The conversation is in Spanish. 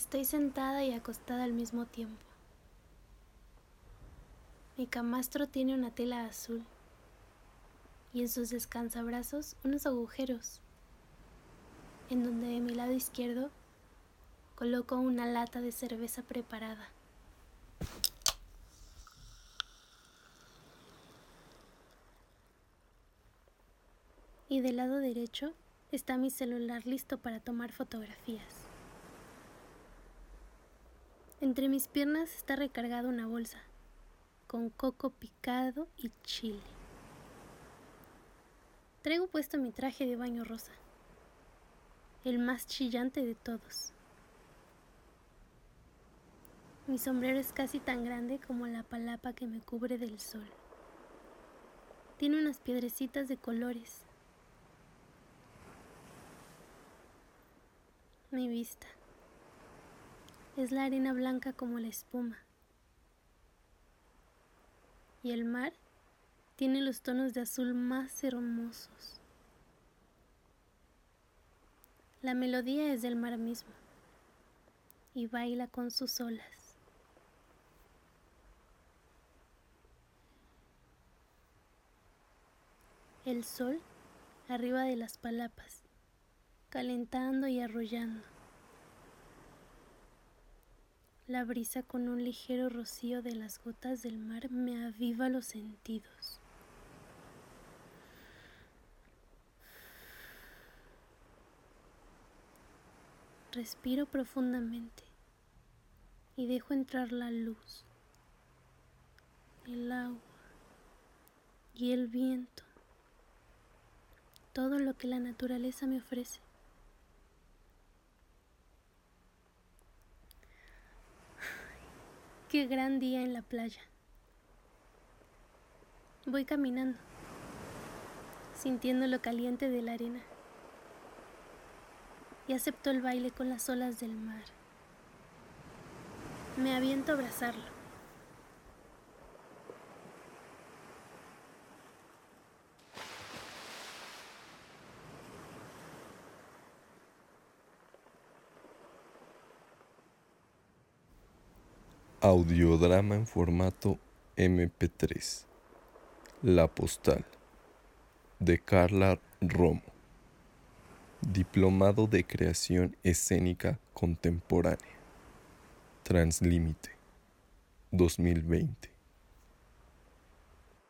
Estoy sentada y acostada al mismo tiempo. Mi camastro tiene una tela azul y en sus descansabrazos unos agujeros, en donde de mi lado izquierdo coloco una lata de cerveza preparada. Y del lado derecho está mi celular listo para tomar fotografías. Entre mis piernas está recargada una bolsa con coco picado y chile. Traigo puesto mi traje de baño rosa, el más chillante de todos. Mi sombrero es casi tan grande como la palapa que me cubre del sol. Tiene unas piedrecitas de colores mi vista. Es la arena blanca como la espuma. Y el mar tiene los tonos de azul más hermosos. La melodía es del mar mismo y baila con sus olas. El sol arriba de las palapas calentando y arrollando. La brisa con un ligero rocío de las gotas del mar me aviva los sentidos. Respiro profundamente y dejo entrar la luz, el agua y el viento, todo lo que la naturaleza me ofrece. Qué gran día en la playa. Voy caminando, sintiendo lo caliente de la arena. Y acepto el baile con las olas del mar. Me aviento a abrazarlo. Audiodrama en formato MP3. La postal. De Carla Romo. Diplomado de Creación Escénica Contemporánea. Translímite. 2020.